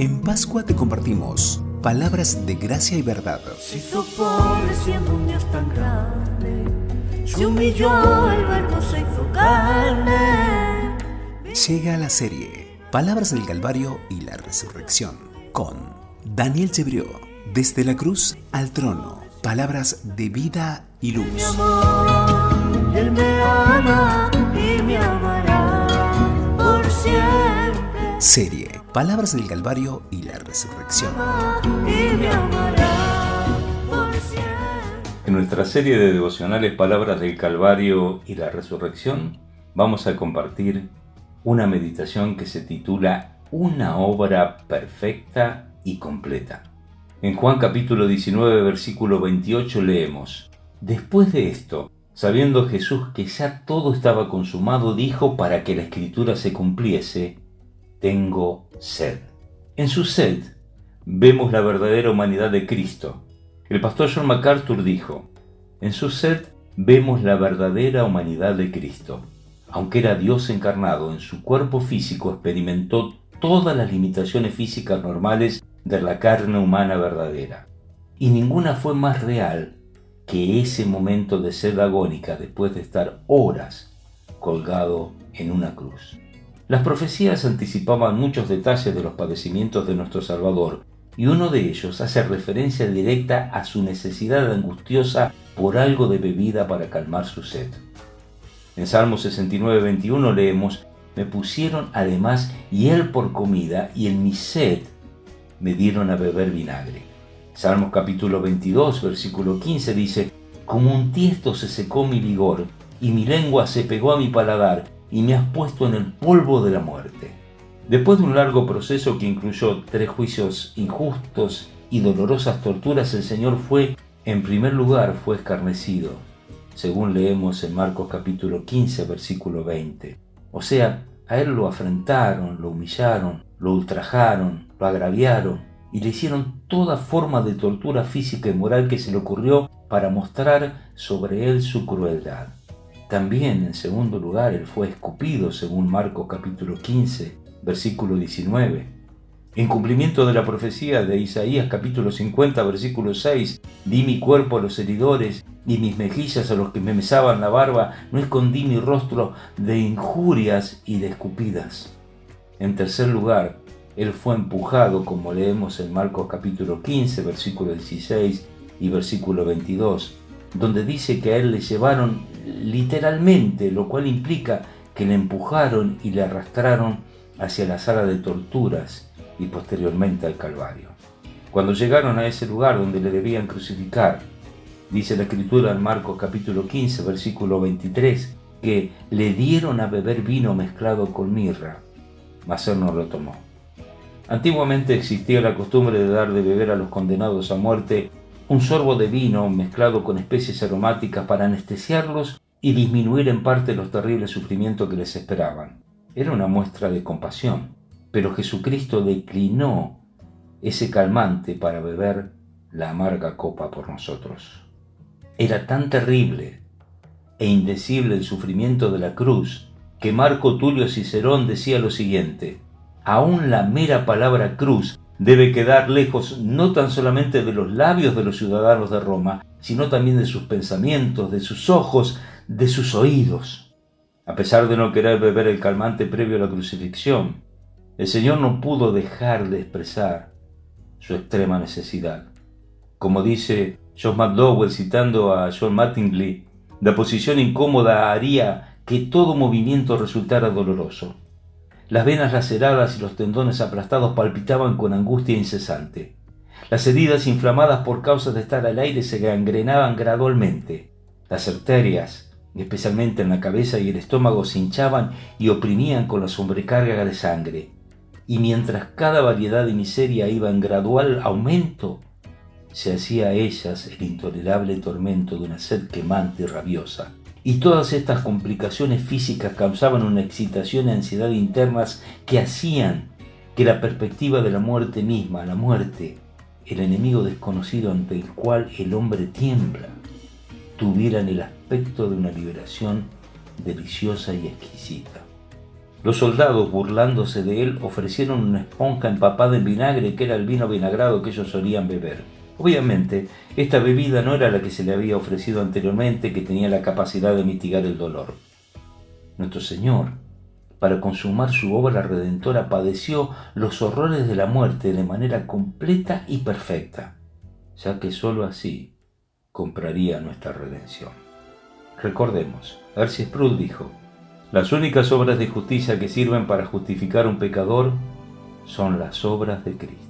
En Pascua te compartimos palabras de gracia y verdad. Pobre siendo un Dios tan grande, se humilló, el verbo se hizo carne. Llega la serie Palabras del Calvario y la Resurrección con Daniel Chebrió. Desde la cruz al trono, palabras de vida y luz. Mi amor, Él me ama y me amará por siempre. Serie Palabras del Calvario y la Resurrección. En nuestra serie de devocionales Palabras del Calvario y la Resurrección vamos a compartir una meditación que se titula Una obra perfecta y completa. En Juan capítulo 19 versículo 28 leemos, Después de esto, sabiendo Jesús que ya todo estaba consumado, dijo para que la escritura se cumpliese, Tengo sed. En su sed vemos la verdadera humanidad de Cristo. El pastor John MacArthur dijo, En su sed vemos la verdadera humanidad de Cristo. Aunque era Dios encarnado, en su cuerpo físico experimentó todas las limitaciones físicas normales de la carne humana verdadera. Y ninguna fue más real que ese momento de sed agónica después de estar horas colgado en una cruz. Las profecías anticipaban muchos detalles de los padecimientos de nuestro Salvador, y uno de ellos hace referencia directa a su necesidad angustiosa por algo de bebida para calmar su sed. En Salmo 69, 21 leemos, Me pusieron además hiel por comida, y en mi sed me dieron a beber vinagre. Salmos capítulo 22, versículo 15 dice, Como un tiesto se secó mi vigor, y mi lengua se pegó a mi paladar, y me has puesto en el polvo de la muerte. Después de un largo proceso que incluyó tres juicios injustos y dolorosas torturas, el Señor fue, en primer lugar, fue escarnecido, según leemos en Marcos capítulo 15, versículo 20. O sea, a él lo afrentaron, lo humillaron, lo ultrajaron, lo agraviaron y le hicieron toda forma de tortura física y moral que se le ocurrió para mostrar sobre él su crueldad. También, en segundo lugar, él fue escupido, según Marcos capítulo 15, versículo 19. En cumplimiento de la profecía de Isaías capítulo 50, versículo 6, di mi cuerpo a los heridores y mis mejillas a los que me mesaban la barba, no escondí mi rostro de injurias y de escupidas. En tercer lugar, él fue empujado, como leemos en Marcos capítulo 15, versículo 16 y versículo 22, donde dice que a él le llevaron literalmente, lo cual implica que le empujaron y le arrastraron hacia la sala de torturas y posteriormente al Calvario. Cuando llegaron a ese lugar donde le debían crucificar, dice la escritura en Marcos capítulo 15, versículo 23, que le dieron a beber vino mezclado con mirra, mas él no lo tomó. Antiguamente existía la costumbre de dar de beber a los condenados a muerte un sorbo de vino mezclado con especies aromáticas para anestesiarlos y disminuir en parte los terribles sufrimientos que les esperaban. Era una muestra de compasión, pero Jesucristo declinó ese calmante para beber la amarga copa por nosotros. Era tan terrible e indecible el sufrimiento de la cruz que Marco Tulio Cicerón decía lo siguiente, aún la mera palabra cruz debe quedar lejos no tan solamente de los labios de los ciudadanos de Roma, sino también de sus pensamientos, de sus ojos, de sus oídos. A pesar de no querer beber el calmante previo a la crucifixión, el Señor no pudo dejar de expresar su extrema necesidad. Como dice John McDowell citando a John Mattingly, la posición incómoda haría que todo movimiento resultara doloroso. Las venas laceradas y los tendones aplastados palpitaban con angustia incesante. Las heridas inflamadas por causa de estar al aire se gangrenaban gradualmente. Las arterias, especialmente en la cabeza y el estómago, se hinchaban y oprimían con la sobrecarga de sangre. Y mientras cada variedad de miseria iba en gradual aumento, se hacía a ellas el intolerable tormento de una sed quemante y rabiosa. Y todas estas complicaciones físicas causaban una excitación y ansiedad internas que hacían que la perspectiva de la muerte misma, la muerte, el enemigo desconocido ante el cual el hombre tiembla, tuvieran el aspecto de una liberación deliciosa y exquisita. Los soldados, burlándose de él, ofrecieron una esponja empapada en vinagre que era el vino vinagrado que ellos solían beber. Obviamente, esta bebida no era la que se le había ofrecido anteriormente, que tenía la capacidad de mitigar el dolor. Nuestro Señor, para consumar su obra redentora, padeció los horrores de la muerte de manera completa y perfecta, ya que sólo así compraría nuestra redención. Recordemos, Arcis Sproul dijo, las únicas obras de justicia que sirven para justificar un pecador son las obras de Cristo.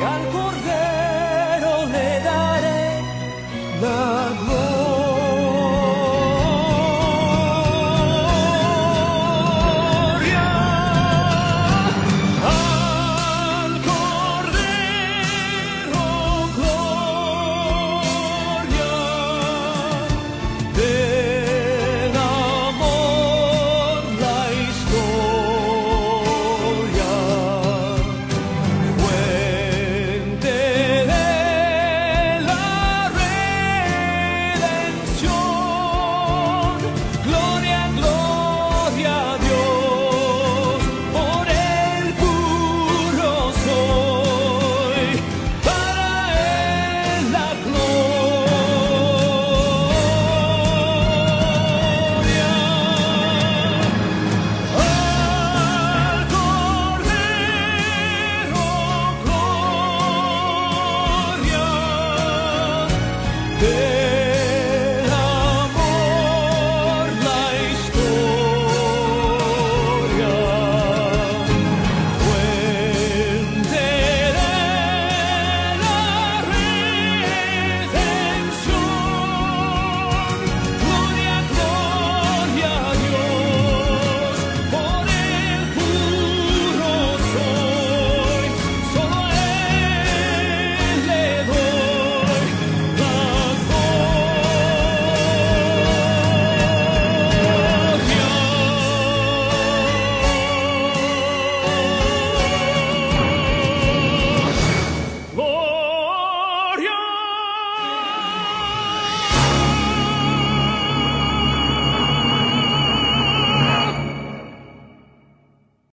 y al cordero. Yeah.